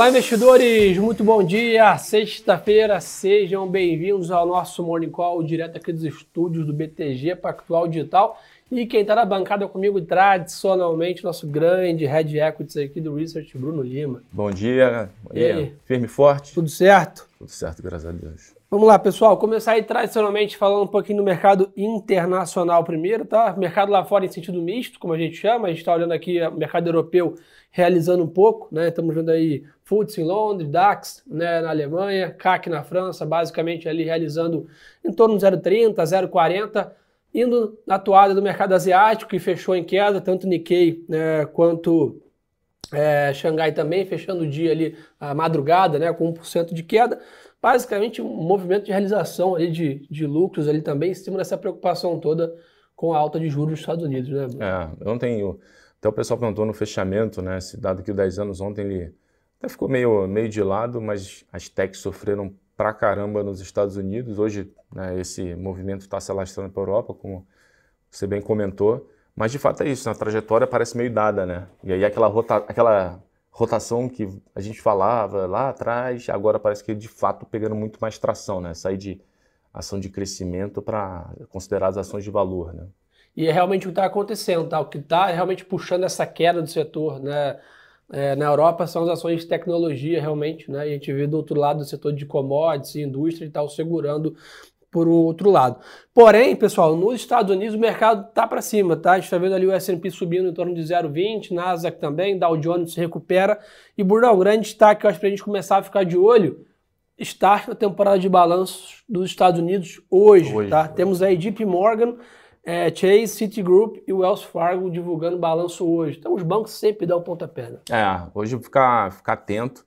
Olá, investidores! Muito bom dia! Sexta-feira, sejam bem-vindos ao nosso Morning Call, direto aqui dos estúdios do BTG Pactual Digital. E quem está na bancada comigo, tradicionalmente, nosso grande Head Equities aqui do Research, Bruno Lima. Bom dia, bom dia. firme e forte? Tudo certo? Tudo certo, graças a Deus. Vamos lá, pessoal. Começar aí tradicionalmente falando um pouquinho do mercado internacional primeiro, tá? Mercado lá fora em sentido misto, como a gente chama. A gente está olhando aqui o mercado europeu realizando um pouco, né? Estamos vendo aí FTSE em Londres, DAX né, na Alemanha, CAC na França, basicamente ali realizando em torno de 0,30, 0,40, indo na toada do mercado asiático, que fechou em queda, tanto Nikkei né, quanto é, Xangai também, fechando o dia ali, a madrugada, né, com 1% de queda basicamente um movimento de realização ali de, de lucros ali também, em cima dessa preocupação toda com a alta de juros dos Estados Unidos, né? É, ontem até o pessoal perguntou no fechamento, né, esse dado que o 10 anos ontem ele até ficou meio, meio de lado, mas as techs sofreram pra caramba nos Estados Unidos. Hoje né, esse movimento está se alastrando para a Europa, como você bem comentou. Mas de fato é isso, a trajetória parece meio dada, né? E aí aquela, rota, aquela rotação que a gente falava lá atrás, agora parece que de fato pegando muito mais tração, né? Sair de ação de crescimento para considerar as ações de valor, né? E é realmente o que está acontecendo, tá? O que está realmente puxando essa queda do setor, né? É, na Europa são as ações de tecnologia realmente, né? A gente vê do outro lado o setor de commodities, indústria e tal, segurando por outro lado. Porém, pessoal, nos Estados Unidos o mercado está para cima, tá? A gente está vendo ali o S&P subindo em torno de 0,20, Nasdaq também, Dow Jones se recupera. E, Brunão, grande destaque, eu acho, para a gente começar a ficar de olho, start na temporada de balanços dos Estados Unidos hoje, hoje tá? Hoje. Temos aí JP Morgan, é, Chase, Citigroup e Wells Fargo divulgando balanço hoje. Então os bancos sempre dão pontapé, né? É, hoje ficar, ficar atento.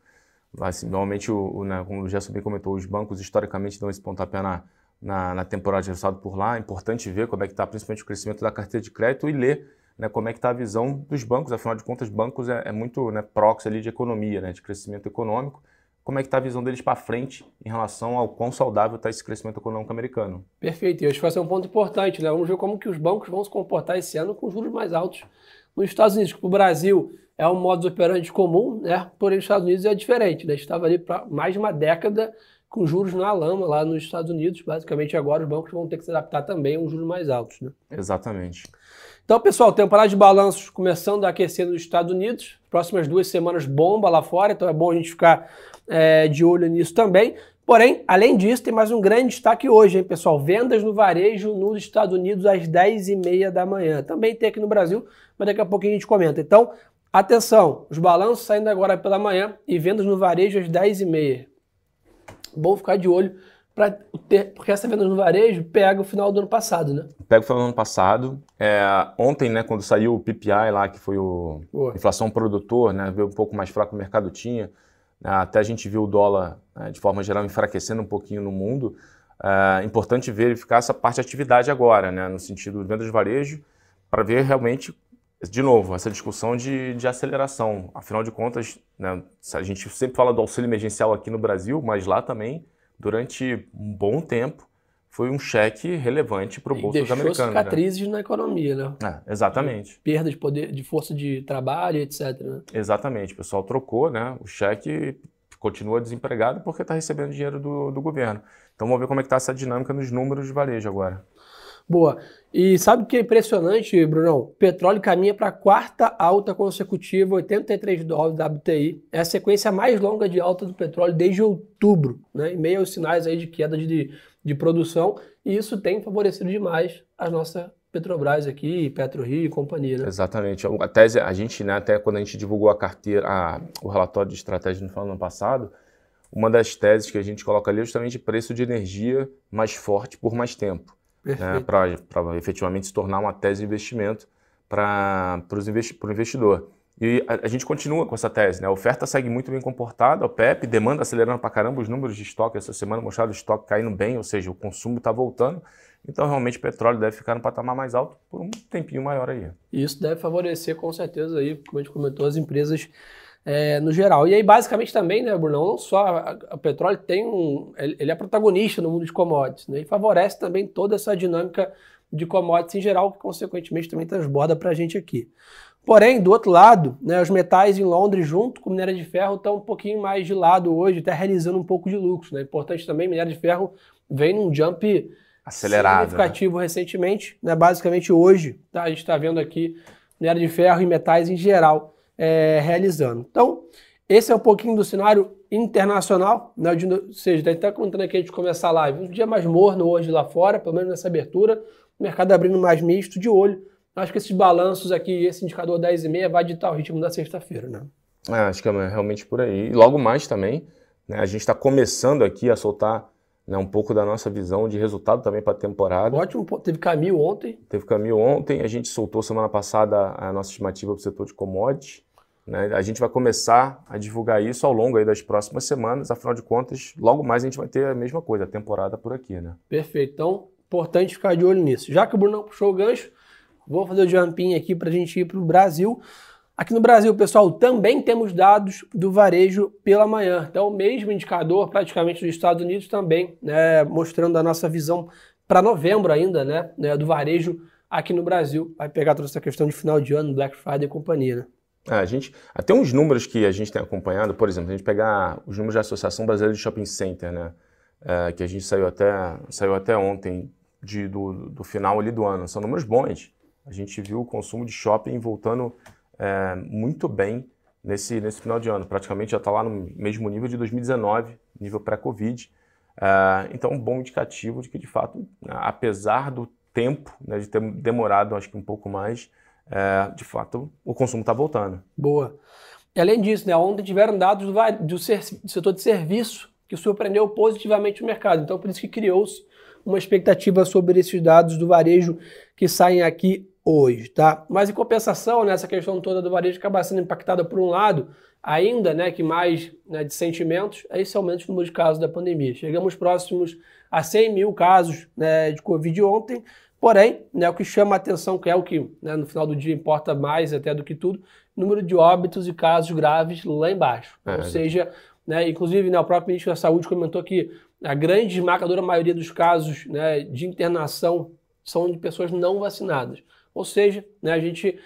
Assim, normalmente, o, o né, como o Gerson bem comentou, os bancos historicamente dão esse pontapé na na, na temporada de resultado por lá. É importante ver como é que está principalmente o crescimento da carteira de crédito e ler né, como é que está a visão dos bancos. Afinal de contas, bancos é, é muito né, proxy ali de economia, né, de crescimento econômico. Como é que está a visão deles para frente em relação ao quão saudável está esse crescimento econômico americano? Perfeito. E acho que vai ser um ponto importante. Né? Vamos ver como que os bancos vão se comportar esse ano com juros mais altos nos Estados Unidos. O Brasil é um modus operandi comum, né? porém nos Estados Unidos é diferente. Né? Estava ali para mais de uma década com juros na lama lá nos Estados Unidos. Basicamente, agora os bancos vão ter que se adaptar também a um juros mais altos. Né? Exatamente. Então, pessoal, temporada de balanços começando a aquecer nos Estados Unidos. Próximas duas semanas bomba lá fora, então é bom a gente ficar é, de olho nisso também. Porém, além disso, tem mais um grande destaque hoje, hein, pessoal? Vendas no varejo nos Estados Unidos às 10h30 da manhã. Também tem aqui no Brasil, mas daqui a pouquinho a gente comenta. Então, atenção, os balanços saindo agora pela manhã e vendas no varejo às 10h30 bom ficar de olho para ter, porque essa venda no varejo pega o final do ano passado, né? Pega o final do ano passado. É, ontem, né, quando saiu o PPI lá, que foi o Boa. inflação produtor, né, veio um pouco mais fraco o mercado tinha. Né, até a gente viu o dólar, né, de forma geral, enfraquecendo um pouquinho no mundo. É importante verificar essa parte de atividade agora, né, no sentido de vendas de varejo, para ver realmente de novo, essa discussão de, de aceleração. Afinal de contas, né, a gente sempre fala do auxílio emergencial aqui no Brasil, mas lá também, durante um bom tempo, foi um cheque relevante para o bolso dos americanos. Né? cicatrizes né? na economia, né? É, exatamente. Perda de poder, de força de trabalho, etc. Né? Exatamente. O pessoal trocou, né? O cheque continua desempregado porque está recebendo dinheiro do, do governo. Então vamos ver como é que está essa dinâmica nos números de varejo agora. Boa. E sabe o que é impressionante, Brunão? Petróleo caminha para a quarta alta consecutiva, 83 dólares da WTI. É a sequência mais longa de alta do petróleo desde outubro, né? em meio aos sinais aí de queda de, de produção. E isso tem favorecido demais a nossa Petrobras aqui, PetroRio e companhia. Né? Exatamente. A tese, a gente, né, até quando a gente divulgou a carteira, a, o relatório de estratégia no ano passado, uma das teses que a gente coloca ali é justamente preço de energia mais forte por mais tempo né, para efetivamente se tornar uma tese de investimento para investi o investidor. E a, a, gente continua com essa tese, né? A oferta segue muito bem comportada, o PEP, demanda acelerando para caramba, os números de estoque essa semana mostraram o estoque caindo bem, ou seja, o consumo está voltando. Então, realmente, o petróleo deve ficar no patamar mais alto por um tempinho maior aí. Isso deve favorecer, com certeza, aí, como a gente comentou, as empresas é, no geral. E aí, basicamente, também, né, Bruno, não só o petróleo tem um. Ele é protagonista no mundo de commodities, né? E favorece também toda essa dinâmica de commodities em geral, que consequentemente também transborda para a gente aqui. Porém, do outro lado, né, os metais em Londres, junto com minério de ferro, estão um pouquinho mais de lado hoje, até realizando um pouco de lucro. Né? Importante também, minério de ferro vem num jump acelerado, né? significativo né? recentemente, né? basicamente hoje, tá? a gente está vendo aqui minério de ferro e metais em geral é, realizando. Então, esse é um pouquinho do cenário internacional, né? De, ou seja, até contando aqui a gente começar a live, um dia mais morno hoje lá fora, pelo menos nessa abertura, o mercado abrindo mais misto, de olho. Acho que esses balanços aqui, esse indicador 10,5 vai ditar o ritmo da sexta-feira, né? É, acho que é realmente por aí. E logo mais também, né, a gente está começando aqui a soltar né, um pouco da nossa visão de resultado também para a temporada. Ótimo, teve caminho ontem. Teve caminho ontem, a gente soltou semana passada a nossa estimativa para o setor de commodities. Né? A gente vai começar a divulgar isso ao longo das próximas semanas, afinal de contas, logo mais a gente vai ter a mesma coisa, a temporada por aqui. Né? Perfeito, então importante ficar de olho nisso. Já que o Bruno puxou o gancho, vou fazer o jumping aqui para a gente ir para o Brasil. Aqui no Brasil, pessoal, também temos dados do varejo pela manhã. Então, o mesmo indicador praticamente dos Estados Unidos também, né, mostrando a nossa visão para novembro ainda, né, né, do varejo aqui no Brasil. Vai pegar toda essa questão de final de ano, Black Friday e companhia, né? É, a gente, até uns números que a gente tem acompanhado, por exemplo, a gente pegar os números da Associação Brasileira de Shopping Center, né, é, que a gente saiu até, saiu até ontem de, do, do final ali do ano, são números bons. A gente viu o consumo de shopping voltando é, muito bem nesse, nesse final de ano. Praticamente já está lá no mesmo nível de 2019, nível pré-Covid. É, então, um bom indicativo de que, de fato, apesar do tempo, né, de ter demorado, acho que um pouco mais, é, de fato, o consumo está voltando. Boa. E além disso, né, ontem tiveram dados do, do, do setor de serviço que surpreendeu positivamente o mercado. Então, por isso que criou-se uma expectativa sobre esses dados do varejo que saem aqui hoje, tá? Mas em compensação, nessa né, questão toda do varejo acaba sendo impactada por um lado, ainda, né, que mais né, de sentimentos, é esse aumento do número de casos da pandemia. Chegamos próximos a 100 mil casos né, de Covid ontem, porém, né, o que chama a atenção, que é o que né, no final do dia importa mais até do que tudo, número de óbitos e casos graves lá embaixo. É, Ou seja, né, inclusive né, o próprio ministro da Saúde comentou que a grande esmagadora maioria dos casos né, de internação são de pessoas não vacinadas. Ou seja, né, a gente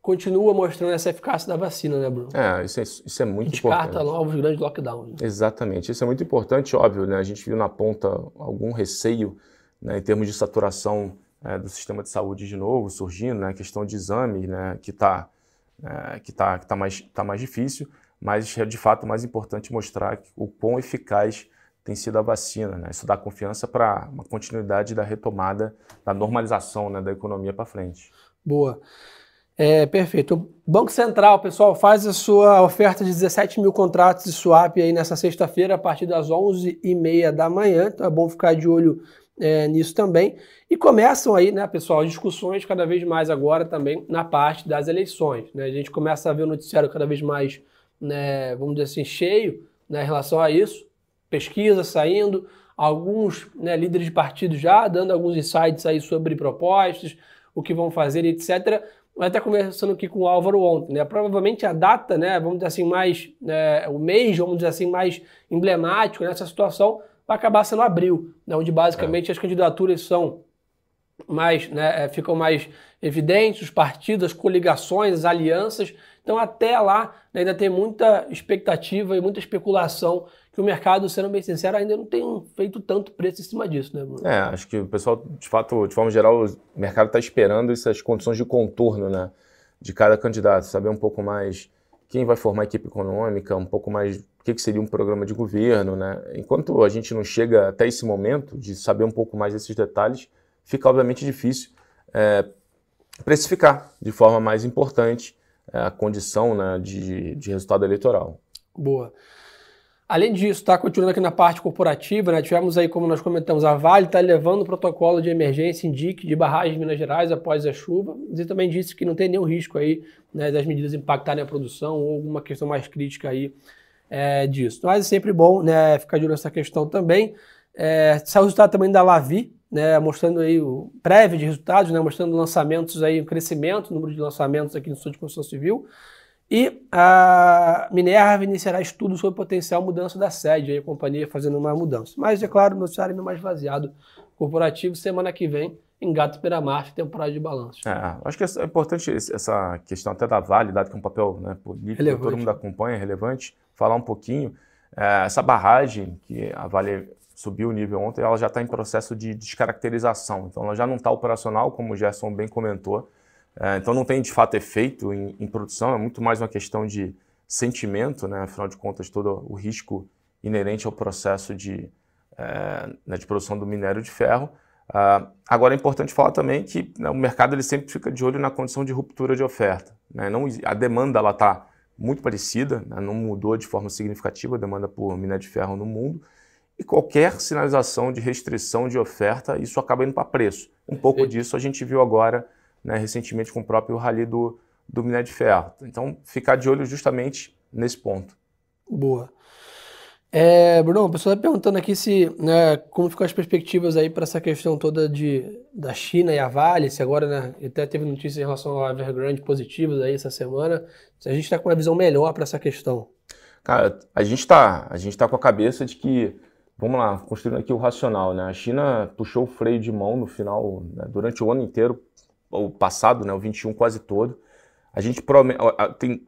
continua mostrando essa eficácia da vacina, né, Bruno? É, isso é, isso é muito Descarta importante. Descarta novos grandes lockdowns. Né? Exatamente, isso é muito importante, óbvio, né? A gente viu na ponta algum receio né, em termos de saturação é, do sistema de saúde de novo surgindo, né? A questão de exame, né? Que está é, que tá, que tá mais, tá mais difícil, mas é de fato mais importante mostrar o quão eficaz tem sido a vacina. Né? Isso dá confiança para uma continuidade da retomada, da normalização né, da economia para frente. Boa. É, perfeito. O Banco Central, pessoal, faz a sua oferta de 17 mil contratos de swap aí nessa sexta-feira, a partir das 11h30 da manhã. Então é bom ficar de olho é, nisso também. E começam aí, né, pessoal, discussões cada vez mais agora também na parte das eleições. Né? A gente começa a ver o noticiário cada vez mais, né, vamos dizer assim, cheio né, em relação a isso pesquisa saindo, alguns né, líderes de partido já dando alguns insights aí sobre propostas, o que vão fazer, etc. Vai até conversando aqui com o Álvaro ontem, né? Provavelmente a data, né, vamos dizer assim, mais, né, o mês, vamos dizer assim, mais emblemático nessa situação vai acabar sendo abril, né, onde basicamente é. as candidaturas são mais, né, é, ficam mais evidentes, os partidos, as coligações, as alianças. Então, até lá, né, ainda tem muita expectativa e muita especulação que o mercado, sendo bem sincero, ainda não tem feito tanto preço em cima disso, né, Bruno? É, acho que o pessoal, de fato, de forma geral, o mercado está esperando essas condições de contorno, né, de cada candidato, saber um pouco mais quem vai formar a equipe econômica, um pouco mais o que, que seria um programa de governo, né? Enquanto a gente não chega até esse momento de saber um pouco mais desses detalhes, fica obviamente difícil é, precificar de forma mais importante é, a condição né, de, de resultado eleitoral. Boa. Além disso, está continuando aqui na parte corporativa, né? tivemos aí, como nós comentamos, a Vale está levando o protocolo de emergência indique de barragem de Minas Gerais após a chuva. Você também disse que não tem nenhum risco aí né, das medidas impactarem a produção ou alguma questão mais crítica aí é, disso. Mas é sempre bom né, ficar de olho nessa questão também. É, saiu o resultado também da Lavi, né, mostrando aí o prévio de resultados, né, mostrando lançamentos aí, o crescimento, o número de lançamentos aqui no Sul de Construção Civil. E a Minerva iniciará estudos sobre potencial mudança da sede, aí a companhia fazendo uma mudança. Mas, é claro, o noticiário ainda mais vaziado corporativo. Semana que vem engata pela marcha temporada de balanço. É, acho que é importante essa questão até da Vale, dado que é um papel né, político, relevante. todo mundo acompanha, é relevante, falar um pouquinho. É, essa barragem que a Vale subiu o nível ontem, ela já está em processo de descaracterização. Então, ela já não está operacional, como o Gerson bem comentou. É, então, não tem de fato efeito em, em, produção, é muito mais uma questão de sentimento, né? afinal de contas, todo o risco inerente ao processo de, é, né, de produção do minério de ferro. Uh, agora é importante falar também que né, o mercado ele sempre fica de olho na condição de ruptura de oferta. Né? Não, a demanda está muito parecida, né? não mudou de forma significativa a demanda por minério de ferro no mundo. E qualquer sinalização de restrição de oferta, isso acaba indo para preço. Um pouco disso a gente viu agora, né, recentemente, com o próprio rally do, do minério de ferro. Então, ficar de olho justamente nesse ponto. Boa. É, Bruno, a pessoa está perguntando aqui se né, como ficam as perspectivas aí para essa questão toda de, da China e a Vale, se agora né, até teve notícias em relação ao Evergrande positivas aí essa semana, se a gente está com uma visão melhor para essa questão. Cara, a gente está a gente tá com a cabeça de que, vamos lá, construindo aqui o racional, né? A China puxou o freio de mão no final, né, durante o ano inteiro, o passado, né, o 21 quase todo. A gente promete, tem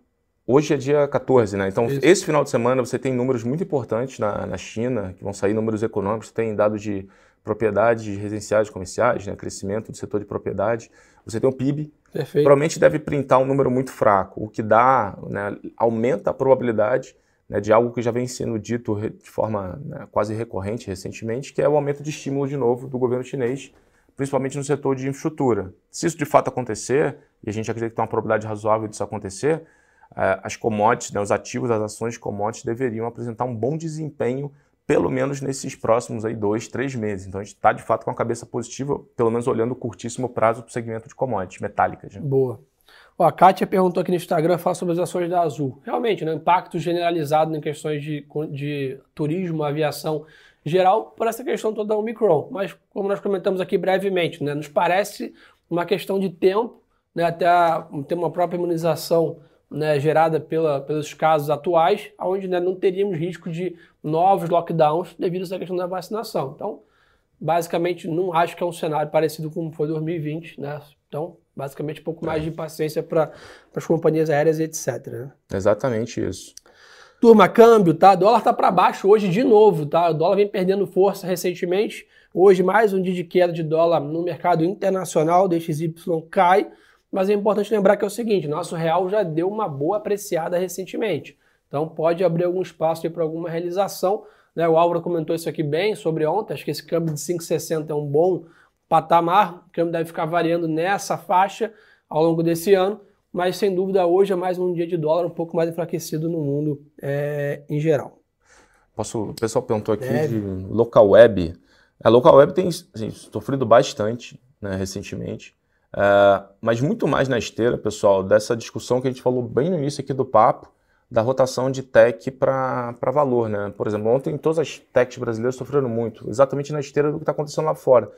Hoje é dia 14, né? Então, Isso. esse final de semana você tem números muito importantes na, na China, que vão sair números econômicos, tem dados de propriedades residenciais comerciais, né? crescimento do setor de propriedade. Você tem o PIB, Perfeito. provavelmente deve printar um número muito fraco, o que dá, né, aumenta a probabilidade né, de algo que já vem sendo dito de forma né, quase recorrente recentemente, que é o aumento de estímulo de novo do governo chinês, principalmente no setor de infraestrutura. Se isso de fato acontecer, e a gente acredita que tem uma probabilidade razoável disso acontecer, é, as commodities, né, os ativos das ações commodities deveriam apresentar um bom desempenho, pelo menos nesses próximos aí, dois, três meses. Então a gente está de fato com a cabeça positiva, pelo menos olhando o curtíssimo prazo para o segmento de commodities metálicas. Né? Boa. Ó, a Kátia perguntou aqui no Instagram, fala sobre as ações da Azul. Realmente, né, impacto generalizado em questões de, de turismo, aviação geral, por essa questão toda da Omicron. Mas, como nós comentamos aqui brevemente, né, nos parece uma questão de tempo, né, até a, ter uma própria imunização né, gerada pela, pelos casos atuais, onde né, não teríamos risco de novos lockdowns devido a essa questão da vacinação. Então, basicamente, não acho que é um cenário parecido com foi 2020, né? Então, basicamente, um pouco mais de paciência para as companhias aéreas e etc. Né? Exatamente isso. Turma, câmbio, tá? O dólar está para baixo hoje de novo, tá? O dólar vem perdendo força recentemente. Hoje, mais um dia de queda de dólar no mercado internacional, DXY cai. Mas é importante lembrar que é o seguinte: nosso real já deu uma boa apreciada recentemente. Então pode abrir algum espaço para alguma realização. Né? O Álvaro comentou isso aqui bem sobre ontem. Acho que esse câmbio de 5,60 é um bom patamar. O câmbio deve ficar variando nessa faixa ao longo desse ano. Mas sem dúvida hoje é mais um dia de dólar um pouco mais enfraquecido no mundo é, em geral. Posso, o pessoal perguntou aqui de local web. A local web tem assim, sofrido bastante né, recentemente. Uh, mas muito mais na esteira, pessoal, dessa discussão que a gente falou bem no início aqui do papo, da rotação de tech para valor. Né? Por exemplo, ontem todas as techs brasileiras sofreram muito, exatamente na esteira do que está acontecendo lá fora.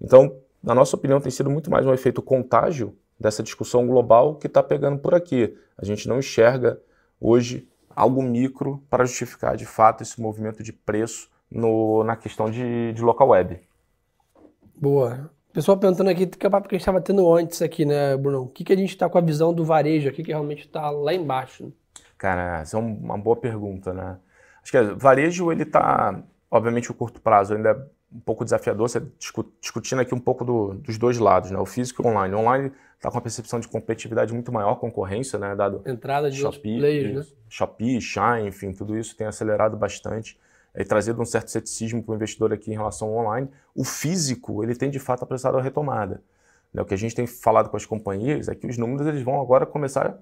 Então, na nossa opinião, tem sido muito mais um efeito contágio dessa discussão global que está pegando por aqui. A gente não enxerga hoje algo micro para justificar de fato esse movimento de preço no, na questão de, de local web. Boa. Pessoal perguntando aqui, que é o papo que a gente estava tendo antes aqui, né, Bruno? O que, que a gente está com a visão do varejo aqui, que realmente está lá embaixo? Cara, essa é uma boa pergunta, né? Acho que o varejo, ele está, obviamente, o curto prazo ainda é um pouco desafiador, você discutindo aqui um pouco do, dos dois lados, né? O físico e o online. O online está com uma percepção de competitividade muito maior, concorrência, né? Dado Entrada de Shopee, players, né? Shopee, Shine, enfim, tudo isso tem acelerado bastante é, trazido um certo ceticismo para o investidor aqui em relação ao online. O físico, ele tem de fato apressado a retomada. Né? O que a gente tem falado com as companhias é que os números eles vão agora começar a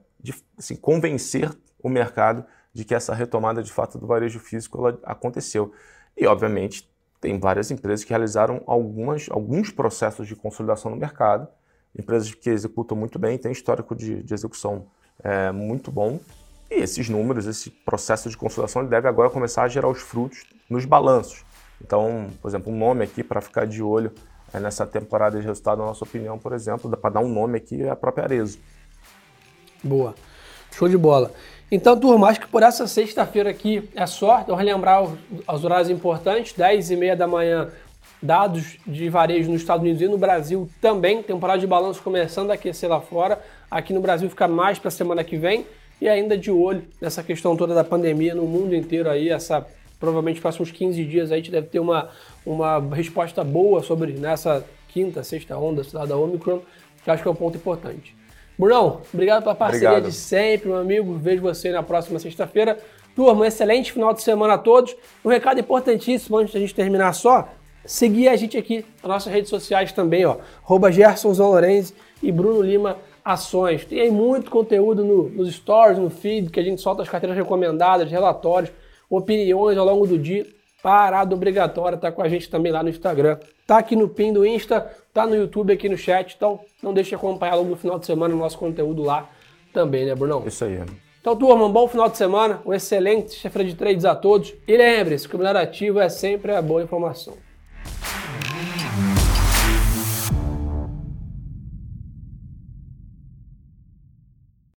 assim, convencer o mercado de que essa retomada de fato do varejo físico ela aconteceu. E, obviamente, tem várias empresas que realizaram algumas, alguns processos de consolidação no mercado, empresas que executam muito bem, têm histórico de, de execução é, muito bom e esses números, esse processo de consolidação, ele deve agora começar a gerar os frutos nos balanços. Então, por exemplo, um nome aqui para ficar de olho é nessa temporada de resultado, na nossa opinião, por exemplo, para dar um nome aqui, é a própria Arezo. Boa. Show de bola. Então, turma, acho que por essa sexta-feira aqui é só. Então, relembrar os, os horários importantes: 10 e meia da manhã, dados de varejo nos Estados Unidos e no Brasil também. Temporada de balanço começando a aquecer lá fora. Aqui no Brasil fica mais para a semana que vem. E ainda de olho nessa questão toda da pandemia no mundo inteiro aí, essa provavelmente próximos 15 dias aí a gente deve ter uma, uma resposta boa sobre nessa quinta, sexta onda da Omicron, que acho que é um ponto importante. Brunão, obrigado pela parceria obrigado. de sempre, meu amigo. Vejo você na próxima sexta-feira. Turma, um excelente final de semana a todos. Um recado importantíssimo antes da gente terminar só, seguir a gente aqui nas nossas redes sociais também, ó. Arroba Gerson Lorenzi e Bruno Lima Ações. Tem aí muito conteúdo no, nos stories, no feed, que a gente solta as carteiras recomendadas, relatórios, opiniões ao longo do dia. Parada obrigatória, tá com a gente também lá no Instagram. Tá aqui no pin do Insta, tá no YouTube aqui no chat. Então não deixe de acompanhar ao longo do final de semana o nosso conteúdo lá também, né, Brunão? Isso aí. Então, turma, um bom final de semana, um excelente chefe de trades a todos. E lembre-se que o melhor ativo é sempre a boa informação.